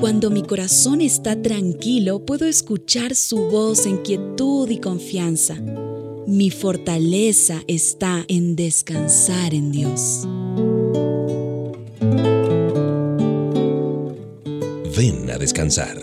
Cuando mi corazón está tranquilo, puedo escuchar su voz en quietud y confianza. Mi fortaleza está en descansar en Dios. Ven a descansar.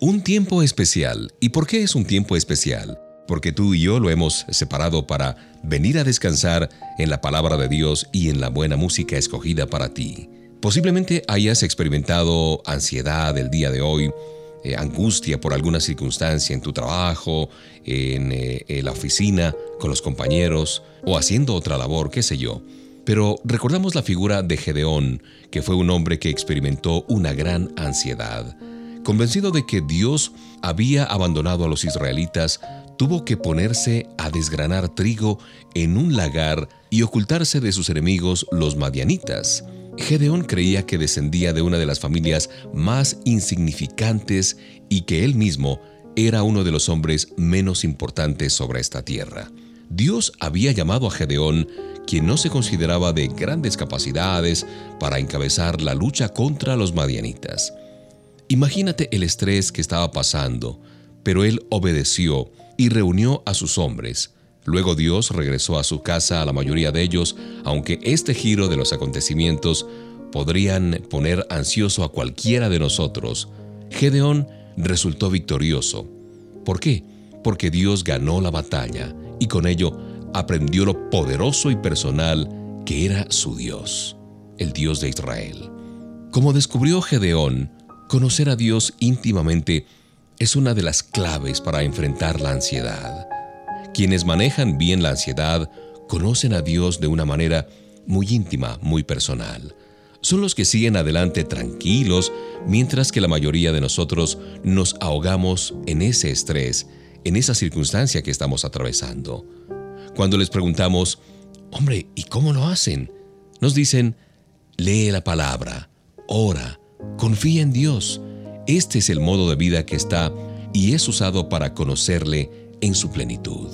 Un tiempo especial. ¿Y por qué es un tiempo especial? Porque tú y yo lo hemos separado para venir a descansar en la palabra de Dios y en la buena música escogida para ti. Posiblemente hayas experimentado ansiedad el día de hoy, eh, angustia por alguna circunstancia en tu trabajo, en, eh, en la oficina, con los compañeros o haciendo otra labor, qué sé yo. Pero recordamos la figura de Gedeón, que fue un hombre que experimentó una gran ansiedad. Convencido de que Dios había abandonado a los israelitas, tuvo que ponerse a desgranar trigo en un lagar y ocultarse de sus enemigos los madianitas. Gedeón creía que descendía de una de las familias más insignificantes y que él mismo era uno de los hombres menos importantes sobre esta tierra. Dios había llamado a Gedeón, quien no se consideraba de grandes capacidades, para encabezar la lucha contra los madianitas. Imagínate el estrés que estaba pasando, pero él obedeció y reunió a sus hombres. Luego Dios regresó a su casa a la mayoría de ellos, aunque este giro de los acontecimientos podrían poner ansioso a cualquiera de nosotros. Gedeón resultó victorioso. ¿Por qué? Porque Dios ganó la batalla y con ello aprendió lo poderoso y personal que era su Dios, el Dios de Israel. Como descubrió Gedeón, Conocer a Dios íntimamente es una de las claves para enfrentar la ansiedad. Quienes manejan bien la ansiedad conocen a Dios de una manera muy íntima, muy personal. Son los que siguen adelante tranquilos, mientras que la mayoría de nosotros nos ahogamos en ese estrés, en esa circunstancia que estamos atravesando. Cuando les preguntamos, hombre, ¿y cómo lo hacen? Nos dicen, lee la palabra, ora, Confía en Dios. Este es el modo de vida que está y es usado para conocerle en su plenitud.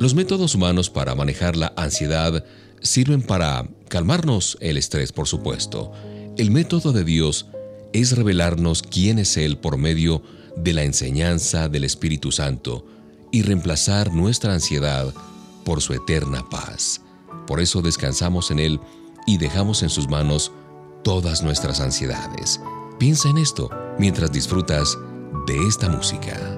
Los métodos humanos para manejar la ansiedad sirven para calmarnos el estrés, por supuesto. El método de Dios es revelarnos quién es Él por medio de la enseñanza del Espíritu Santo y reemplazar nuestra ansiedad por su eterna paz. Por eso descansamos en Él y dejamos en sus manos todas nuestras ansiedades. Piensa en esto mientras disfrutas de esta música.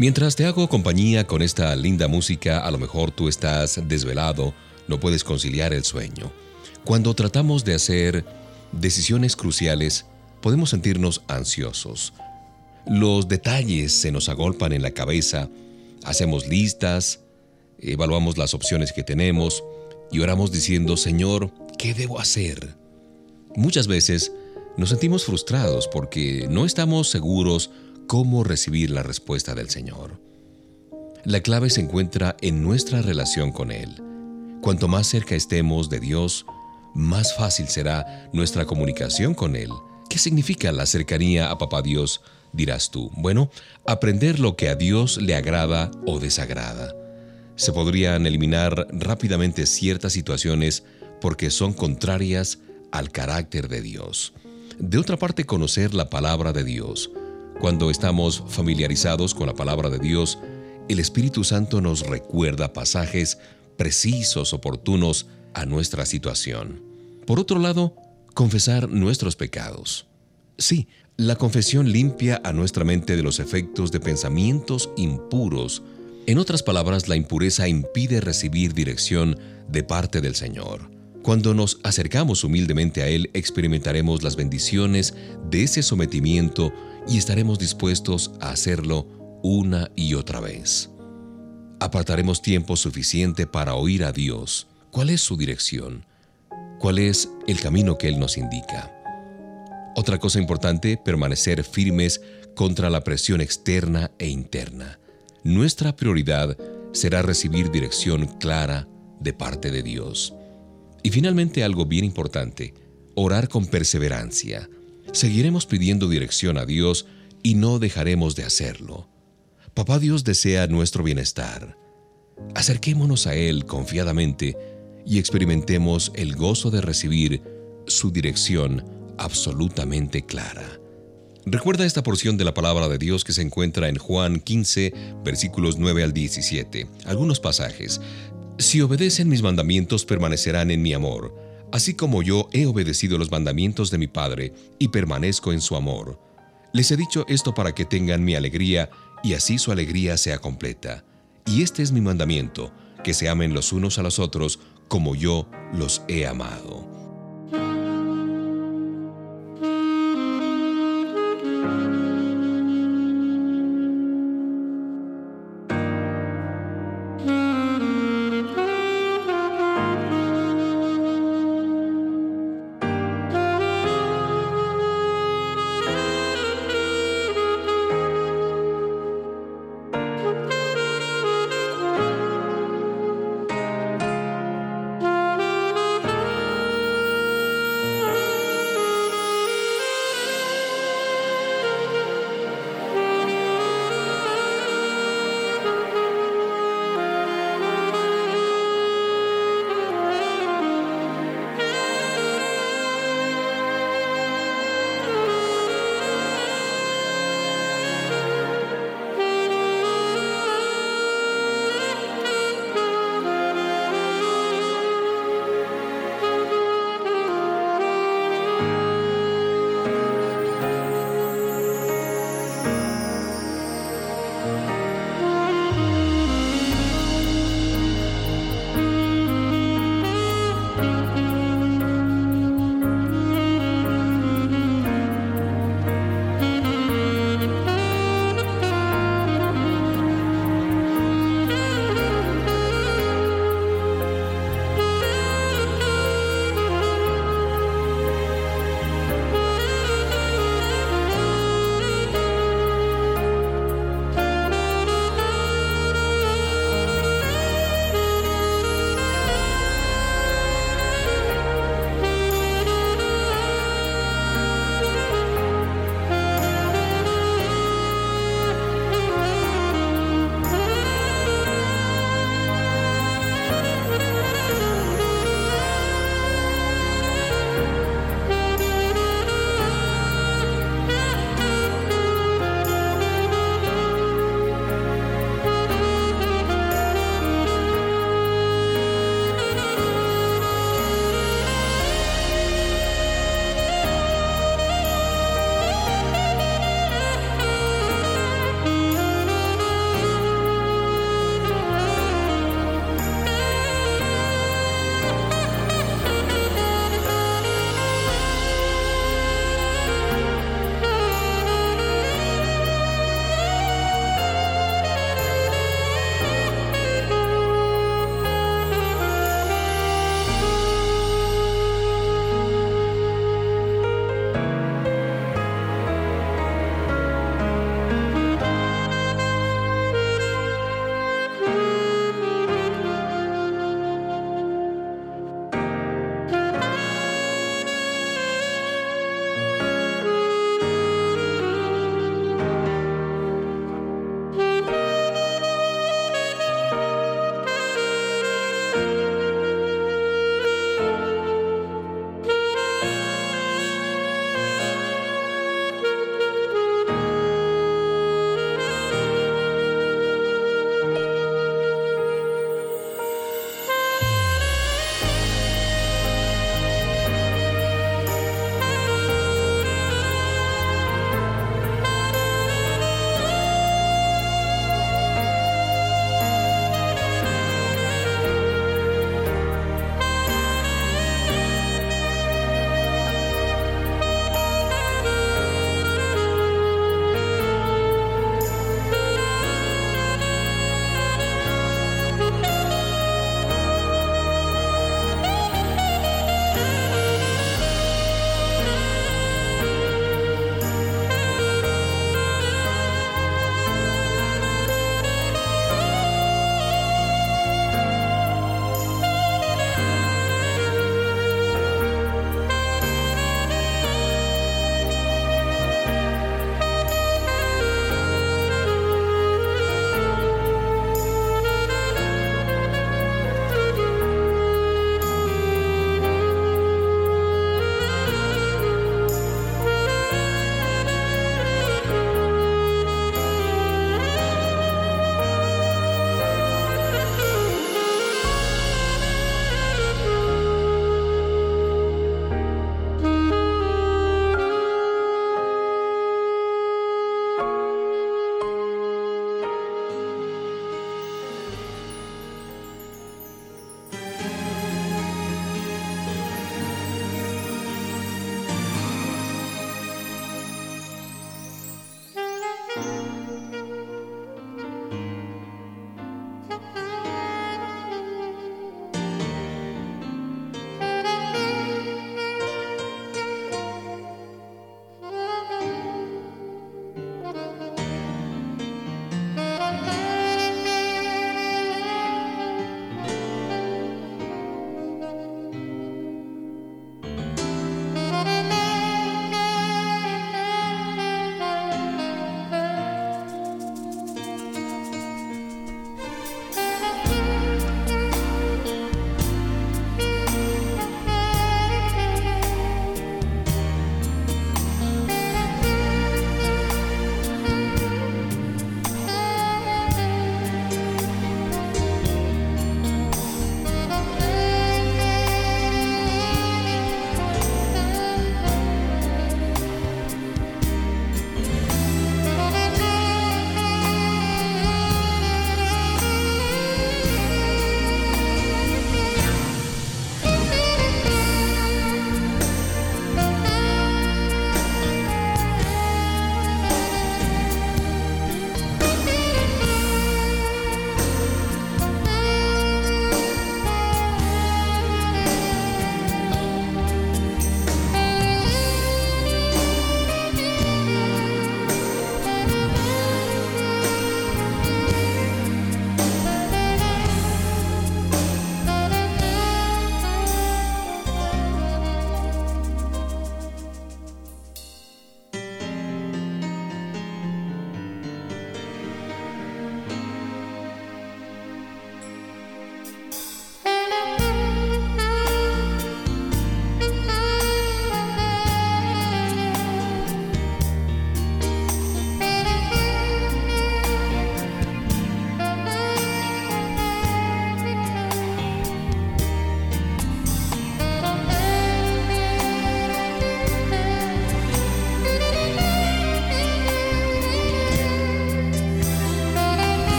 Mientras te hago compañía con esta linda música, a lo mejor tú estás desvelado, no puedes conciliar el sueño. Cuando tratamos de hacer decisiones cruciales, podemos sentirnos ansiosos. Los detalles se nos agolpan en la cabeza, hacemos listas, evaluamos las opciones que tenemos y oramos diciendo, Señor, ¿qué debo hacer? Muchas veces nos sentimos frustrados porque no estamos seguros cómo recibir la respuesta del Señor. La clave se encuentra en nuestra relación con Él. Cuanto más cerca estemos de Dios, más fácil será nuestra comunicación con Él. ¿Qué significa la cercanía a Papá Dios? Dirás tú. Bueno, aprender lo que a Dios le agrada o desagrada. Se podrían eliminar rápidamente ciertas situaciones porque son contrarias al carácter de Dios. De otra parte, conocer la palabra de Dios cuando estamos familiarizados con la palabra de Dios, el Espíritu Santo nos recuerda pasajes precisos, oportunos a nuestra situación. Por otro lado, confesar nuestros pecados. Sí, la confesión limpia a nuestra mente de los efectos de pensamientos impuros. En otras palabras, la impureza impide recibir dirección de parte del Señor. Cuando nos acercamos humildemente a Él, experimentaremos las bendiciones de ese sometimiento y estaremos dispuestos a hacerlo una y otra vez. Apartaremos tiempo suficiente para oír a Dios. ¿Cuál es su dirección? ¿Cuál es el camino que Él nos indica? Otra cosa importante, permanecer firmes contra la presión externa e interna. Nuestra prioridad será recibir dirección clara de parte de Dios. Y finalmente algo bien importante, orar con perseverancia. Seguiremos pidiendo dirección a Dios y no dejaremos de hacerlo. Papá Dios desea nuestro bienestar. Acerquémonos a Él confiadamente y experimentemos el gozo de recibir su dirección absolutamente clara. Recuerda esta porción de la palabra de Dios que se encuentra en Juan 15, versículos 9 al 17. Algunos pasajes. Si obedecen mis mandamientos permanecerán en mi amor, así como yo he obedecido los mandamientos de mi Padre y permanezco en su amor. Les he dicho esto para que tengan mi alegría y así su alegría sea completa. Y este es mi mandamiento, que se amen los unos a los otros como yo los he amado.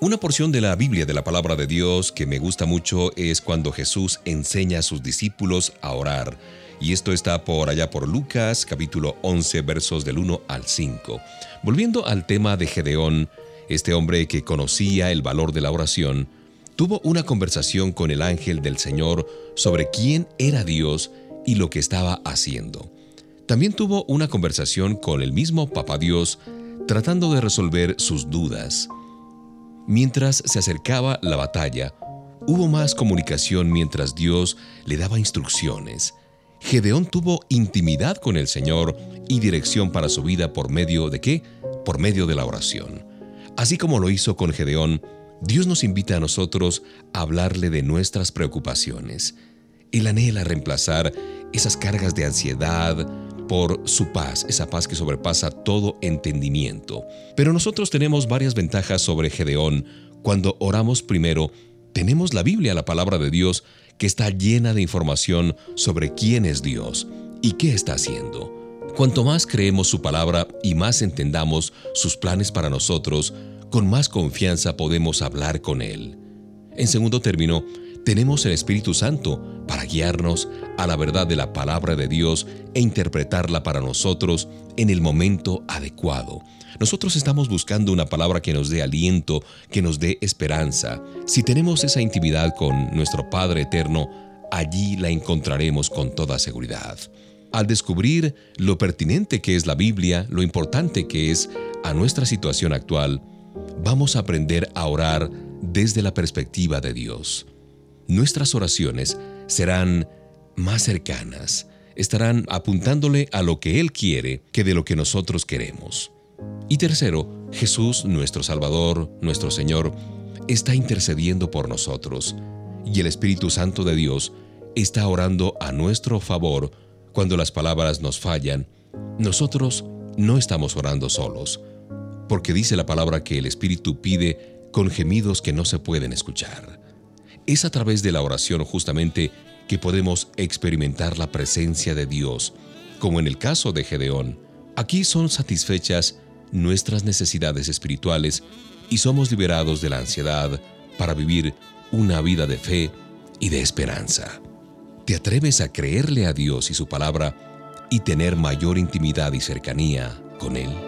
Una porción de la Biblia de la palabra de Dios que me gusta mucho es cuando Jesús enseña a sus discípulos a orar. Y esto está por allá por Lucas capítulo 11 versos del 1 al 5. Volviendo al tema de Gedeón, este hombre que conocía el valor de la oración, tuvo una conversación con el ángel del Señor sobre quién era Dios y lo que estaba haciendo. También tuvo una conversación con el mismo Papá Dios tratando de resolver sus dudas. Mientras se acercaba la batalla, hubo más comunicación mientras Dios le daba instrucciones. Gedeón tuvo intimidad con el Señor y dirección para su vida por medio de qué? Por medio de la oración. Así como lo hizo con Gedeón, Dios nos invita a nosotros a hablarle de nuestras preocupaciones. Él anhela reemplazar esas cargas de ansiedad, por su paz, esa paz que sobrepasa todo entendimiento. Pero nosotros tenemos varias ventajas sobre Gedeón. Cuando oramos primero, tenemos la Biblia, la palabra de Dios, que está llena de información sobre quién es Dios y qué está haciendo. Cuanto más creemos su palabra y más entendamos sus planes para nosotros, con más confianza podemos hablar con Él. En segundo término, tenemos el Espíritu Santo para guiarnos a la verdad de la palabra de Dios e interpretarla para nosotros en el momento adecuado. Nosotros estamos buscando una palabra que nos dé aliento, que nos dé esperanza. Si tenemos esa intimidad con nuestro Padre Eterno, allí la encontraremos con toda seguridad. Al descubrir lo pertinente que es la Biblia, lo importante que es a nuestra situación actual, vamos a aprender a orar desde la perspectiva de Dios nuestras oraciones serán más cercanas, estarán apuntándole a lo que Él quiere que de lo que nosotros queremos. Y tercero, Jesús, nuestro Salvador, nuestro Señor, está intercediendo por nosotros, y el Espíritu Santo de Dios está orando a nuestro favor cuando las palabras nos fallan. Nosotros no estamos orando solos, porque dice la palabra que el Espíritu pide con gemidos que no se pueden escuchar. Es a través de la oración justamente que podemos experimentar la presencia de Dios, como en el caso de Gedeón. Aquí son satisfechas nuestras necesidades espirituales y somos liberados de la ansiedad para vivir una vida de fe y de esperanza. ¿Te atreves a creerle a Dios y su palabra y tener mayor intimidad y cercanía con Él?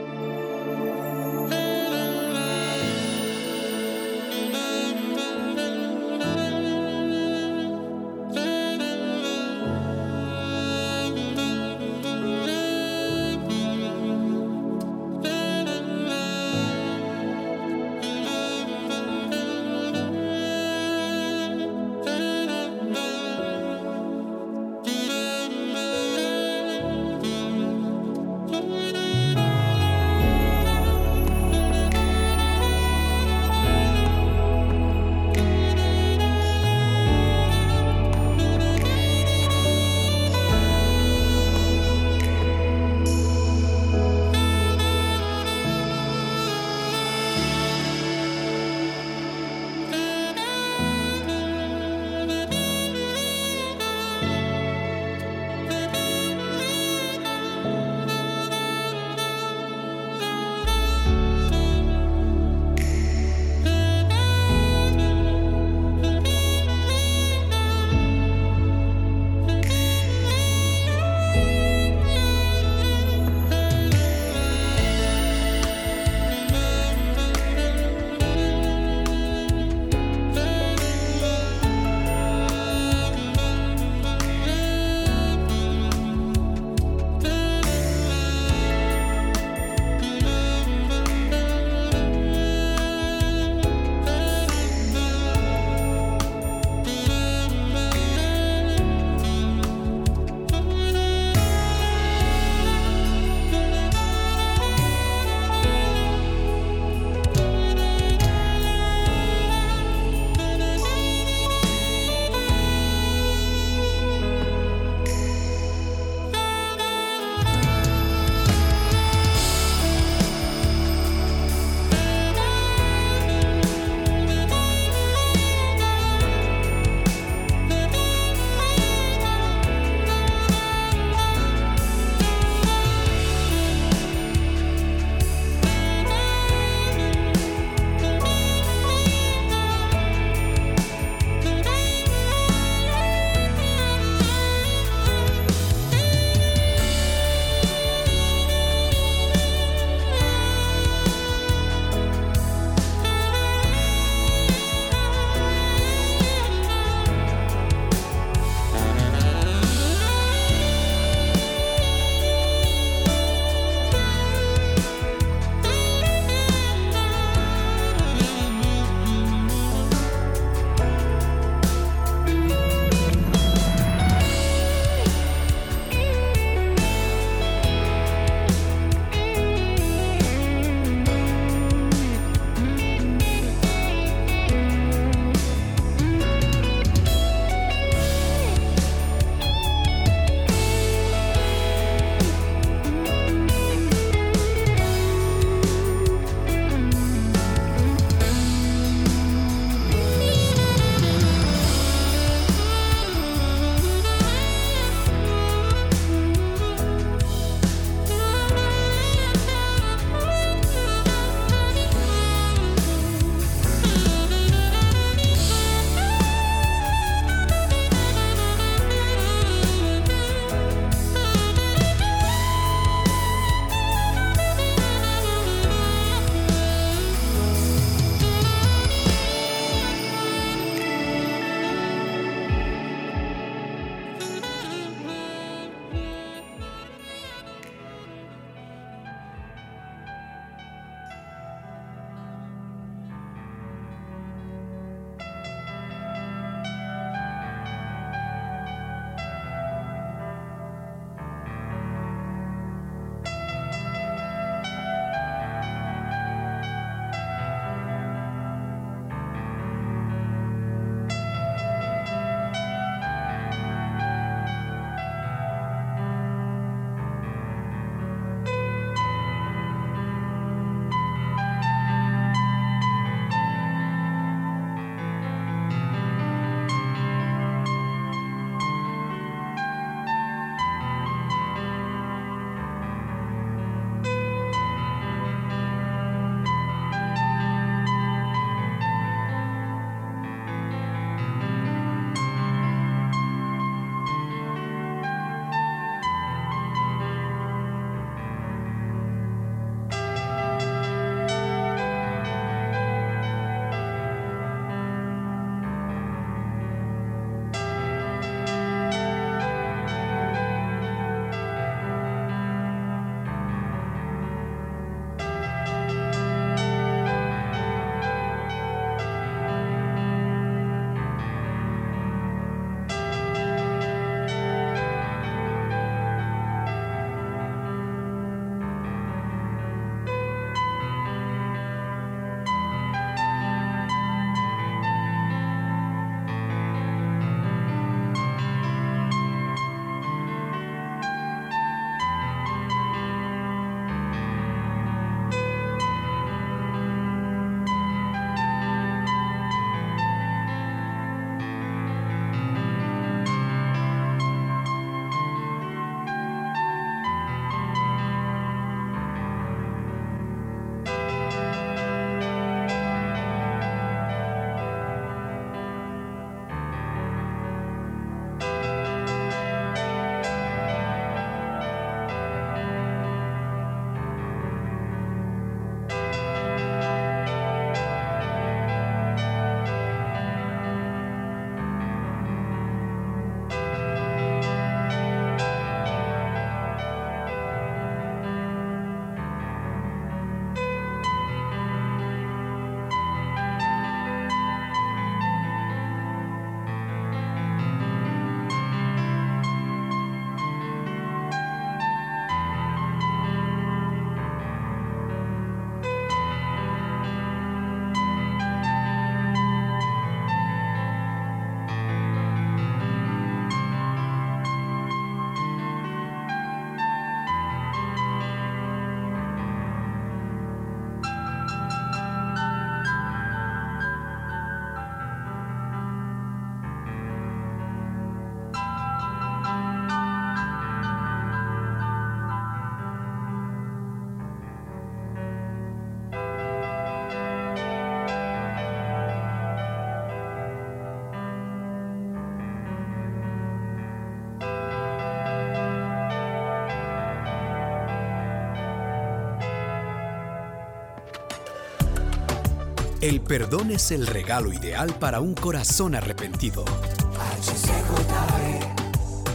El perdón es el regalo ideal para un corazón arrepentido.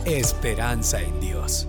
Esperanza en Dios.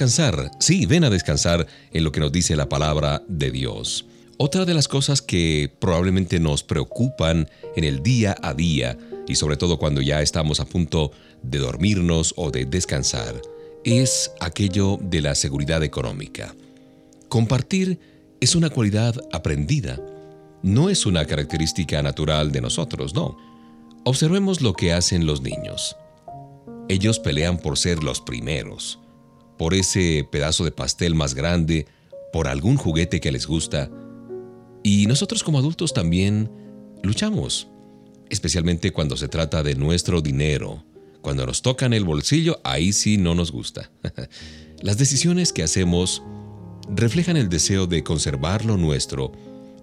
Descansar, sí, ven a descansar en lo que nos dice la palabra de Dios. Otra de las cosas que probablemente nos preocupan en el día a día, y sobre todo cuando ya estamos a punto de dormirnos o de descansar, es aquello de la seguridad económica. Compartir es una cualidad aprendida, no es una característica natural de nosotros, no. Observemos lo que hacen los niños. Ellos pelean por ser los primeros, por ese pedazo de pastel más grande, por algún juguete que les gusta. Y nosotros como adultos también luchamos, especialmente cuando se trata de nuestro dinero. Cuando nos tocan el bolsillo, ahí sí no nos gusta. Las decisiones que hacemos reflejan el deseo de conservar lo nuestro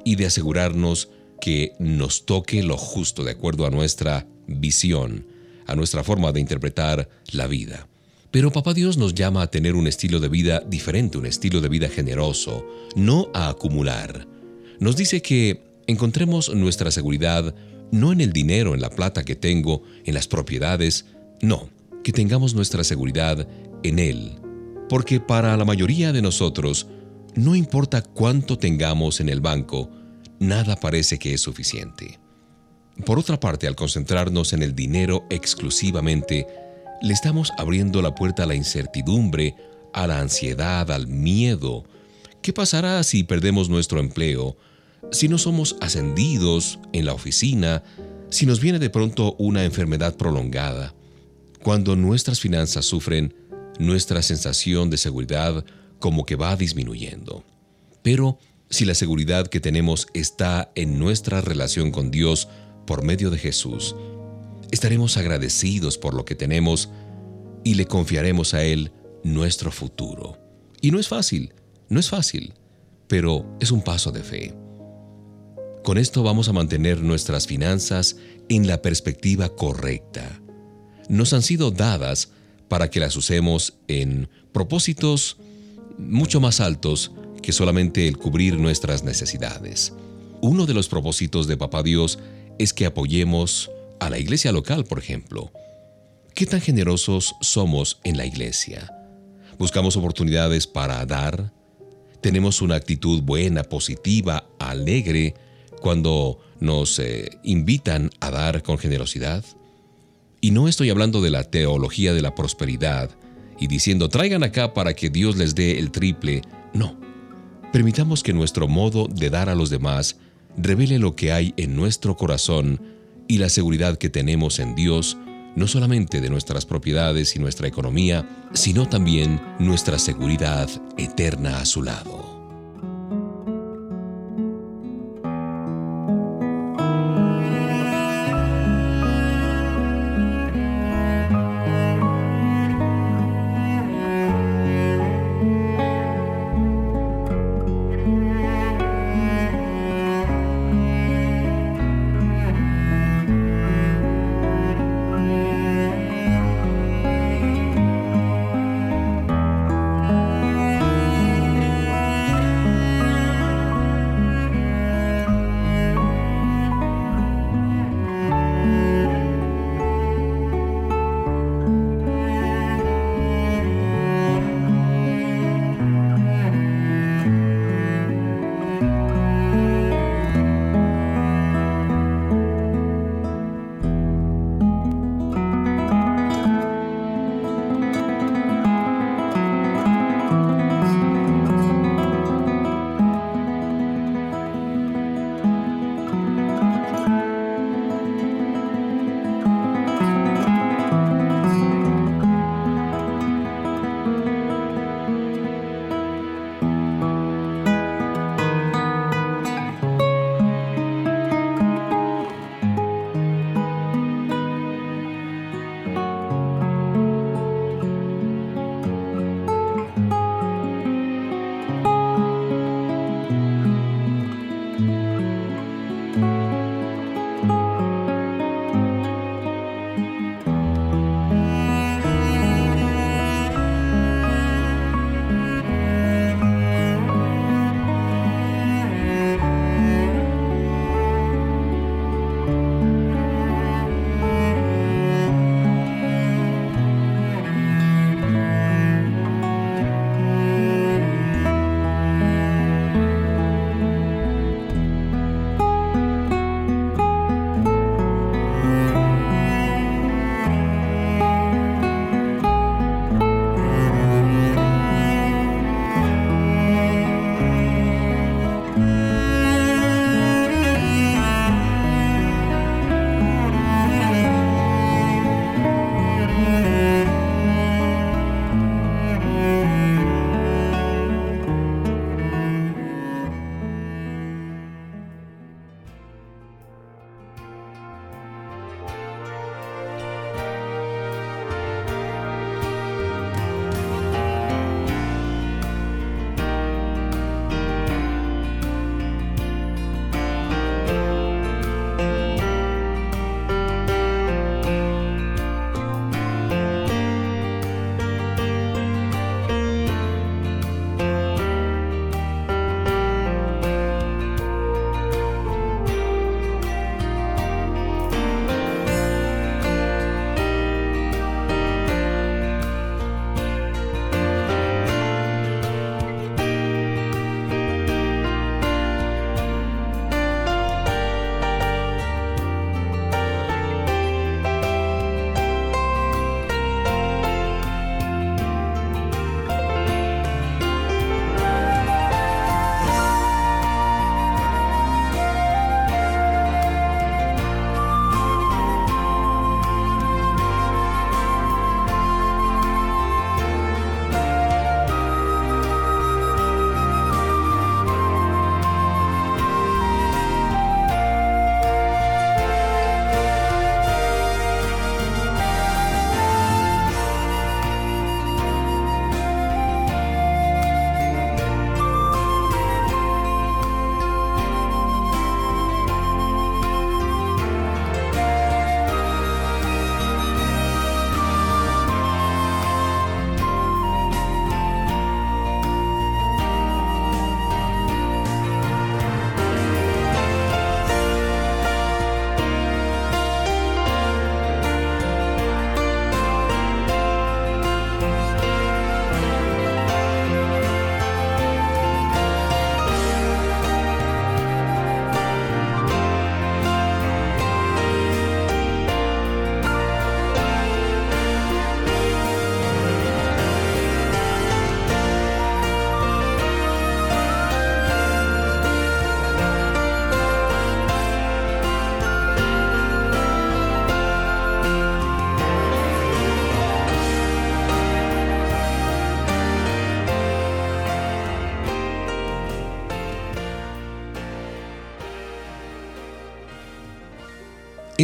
y de asegurarnos que nos toque lo justo de acuerdo a nuestra visión, a nuestra forma de interpretar la vida. Pero Papá Dios nos llama a tener un estilo de vida diferente, un estilo de vida generoso, no a acumular. Nos dice que encontremos nuestra seguridad no en el dinero, en la plata que tengo, en las propiedades, no, que tengamos nuestra seguridad en Él. Porque para la mayoría de nosotros, no importa cuánto tengamos en el banco, nada parece que es suficiente. Por otra parte, al concentrarnos en el dinero exclusivamente, le estamos abriendo la puerta a la incertidumbre, a la ansiedad, al miedo. ¿Qué pasará si perdemos nuestro empleo? Si no somos ascendidos en la oficina, si nos viene de pronto una enfermedad prolongada. Cuando nuestras finanzas sufren, nuestra sensación de seguridad como que va disminuyendo. Pero si la seguridad que tenemos está en nuestra relación con Dios por medio de Jesús, estaremos agradecidos por lo que tenemos y le confiaremos a Él nuestro futuro. Y no es fácil, no es fácil, pero es un paso de fe. Con esto vamos a mantener nuestras finanzas en la perspectiva correcta. Nos han sido dadas para que las usemos en propósitos mucho más altos que solamente el cubrir nuestras necesidades. Uno de los propósitos de Papá Dios es que apoyemos a la iglesia local, por ejemplo. ¿Qué tan generosos somos en la iglesia? ¿Buscamos oportunidades para dar? ¿Tenemos una actitud buena, positiva, alegre cuando nos eh, invitan a dar con generosidad? Y no estoy hablando de la teología de la prosperidad y diciendo traigan acá para que Dios les dé el triple. No. Permitamos que nuestro modo de dar a los demás revele lo que hay en nuestro corazón y la seguridad que tenemos en Dios, no solamente de nuestras propiedades y nuestra economía, sino también nuestra seguridad eterna a su lado.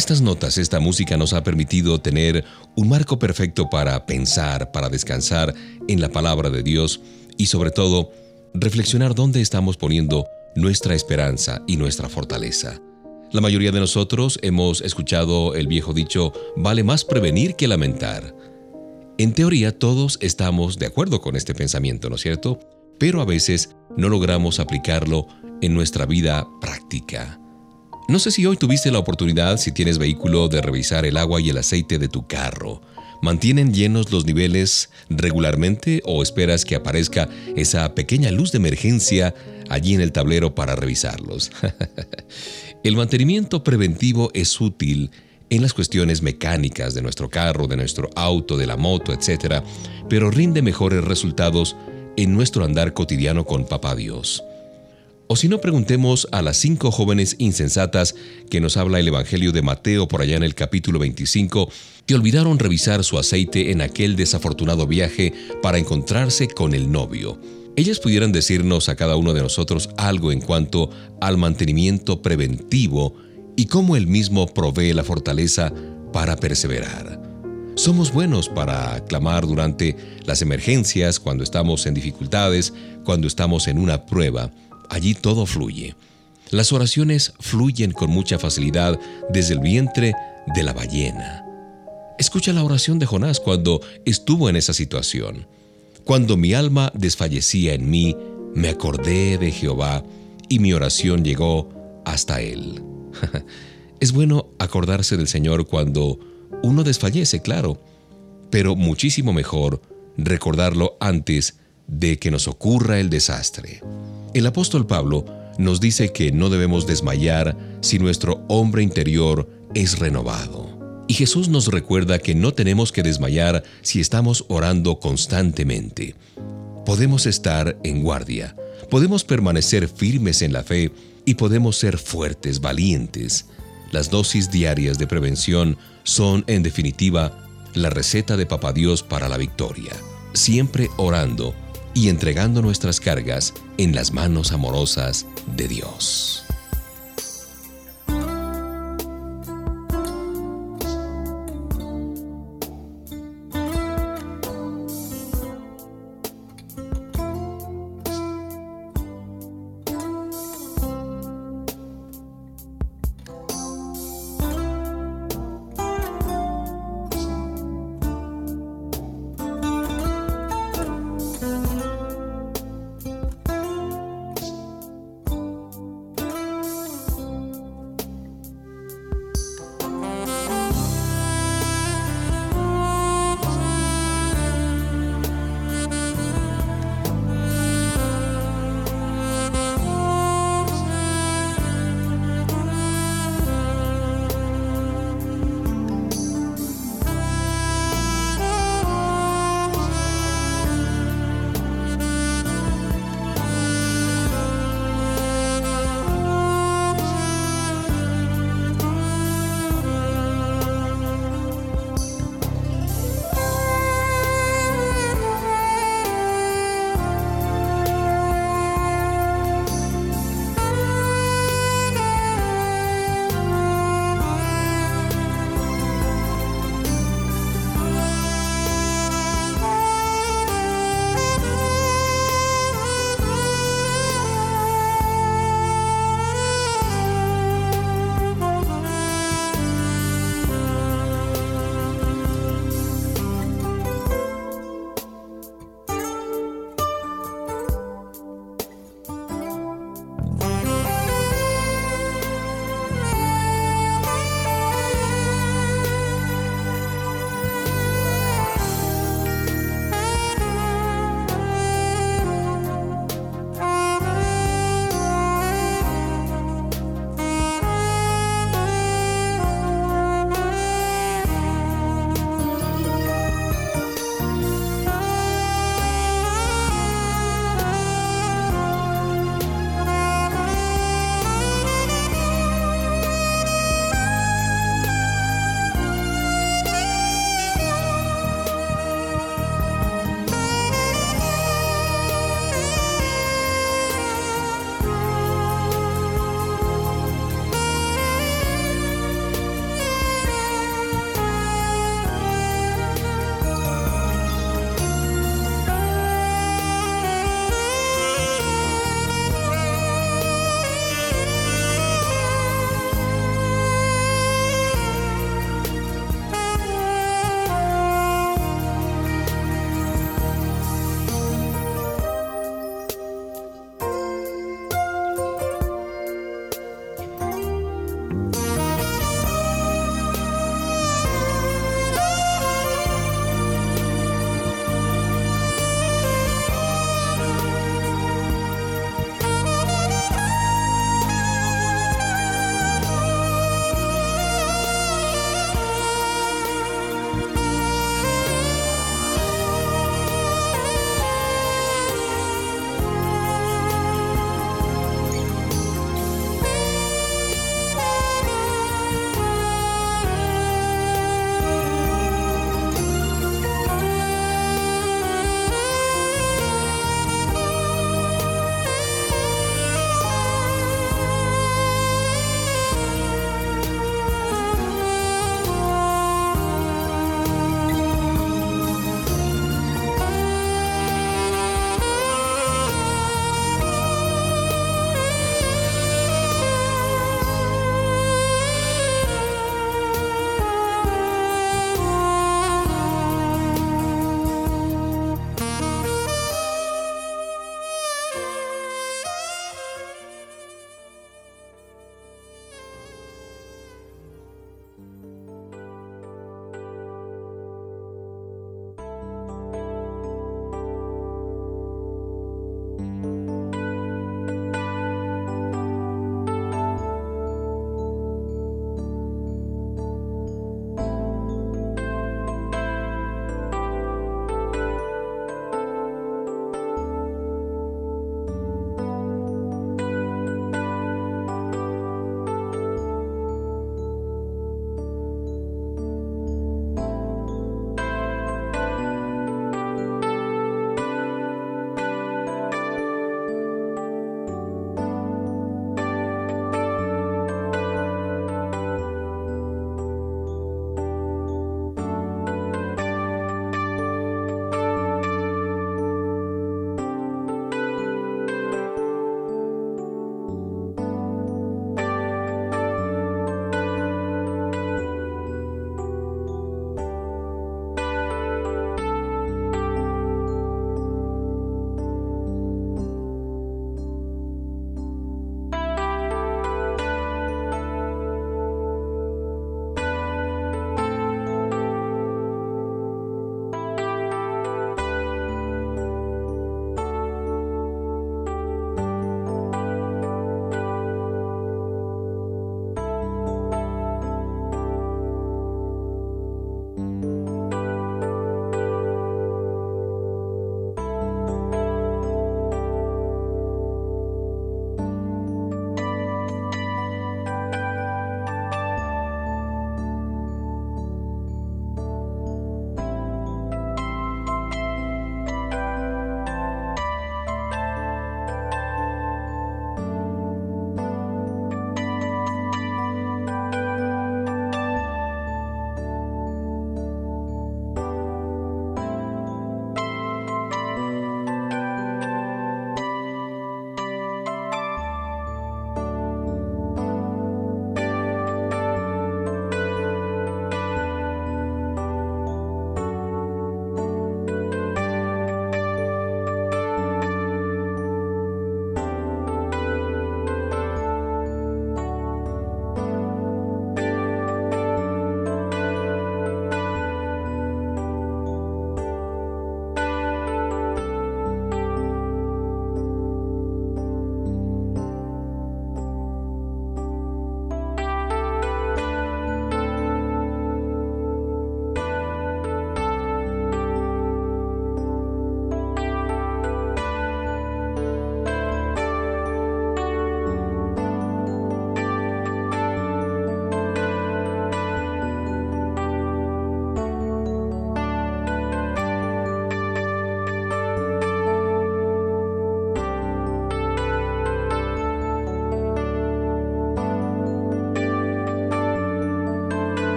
Estas notas, esta música nos ha permitido tener un marco perfecto para pensar, para descansar en la palabra de Dios y sobre todo reflexionar dónde estamos poniendo nuestra esperanza y nuestra fortaleza. La mayoría de nosotros hemos escuchado el viejo dicho, vale más prevenir que lamentar. En teoría todos estamos de acuerdo con este pensamiento, ¿no es cierto? Pero a veces no logramos aplicarlo en nuestra vida práctica. No sé si hoy tuviste la oportunidad, si tienes vehículo, de revisar el agua y el aceite de tu carro. ¿Mantienen llenos los niveles regularmente o esperas que aparezca esa pequeña luz de emergencia allí en el tablero para revisarlos? el mantenimiento preventivo es útil en las cuestiones mecánicas de nuestro carro, de nuestro auto, de la moto, etc., pero rinde mejores resultados en nuestro andar cotidiano con Papá Dios. O si no, preguntemos a las cinco jóvenes insensatas que nos habla el Evangelio de Mateo por allá en el capítulo 25, que olvidaron revisar su aceite en aquel desafortunado viaje para encontrarse con el novio. Ellas pudieran decirnos a cada uno de nosotros algo en cuanto al mantenimiento preventivo y cómo él mismo provee la fortaleza para perseverar. Somos buenos para clamar durante las emergencias, cuando estamos en dificultades, cuando estamos en una prueba, allí todo fluye. Las oraciones fluyen con mucha facilidad desde el vientre de la ballena. Escucha la oración de Jonás cuando estuvo en esa situación. Cuando mi alma desfallecía en mí, me acordé de Jehová y mi oración llegó hasta él. es bueno acordarse del Señor cuando uno desfallece, claro, pero muchísimo mejor recordarlo antes de que nos ocurra el desastre. El apóstol Pablo nos dice que no debemos desmayar si nuestro hombre interior es renovado. Y Jesús nos recuerda que no tenemos que desmayar si estamos orando constantemente. Podemos estar en guardia, podemos permanecer firmes en la fe y podemos ser fuertes, valientes. Las dosis diarias de prevención son, en definitiva, la receta de Papá Dios para la victoria. Siempre orando y entregando nuestras cargas en las manos amorosas de Dios.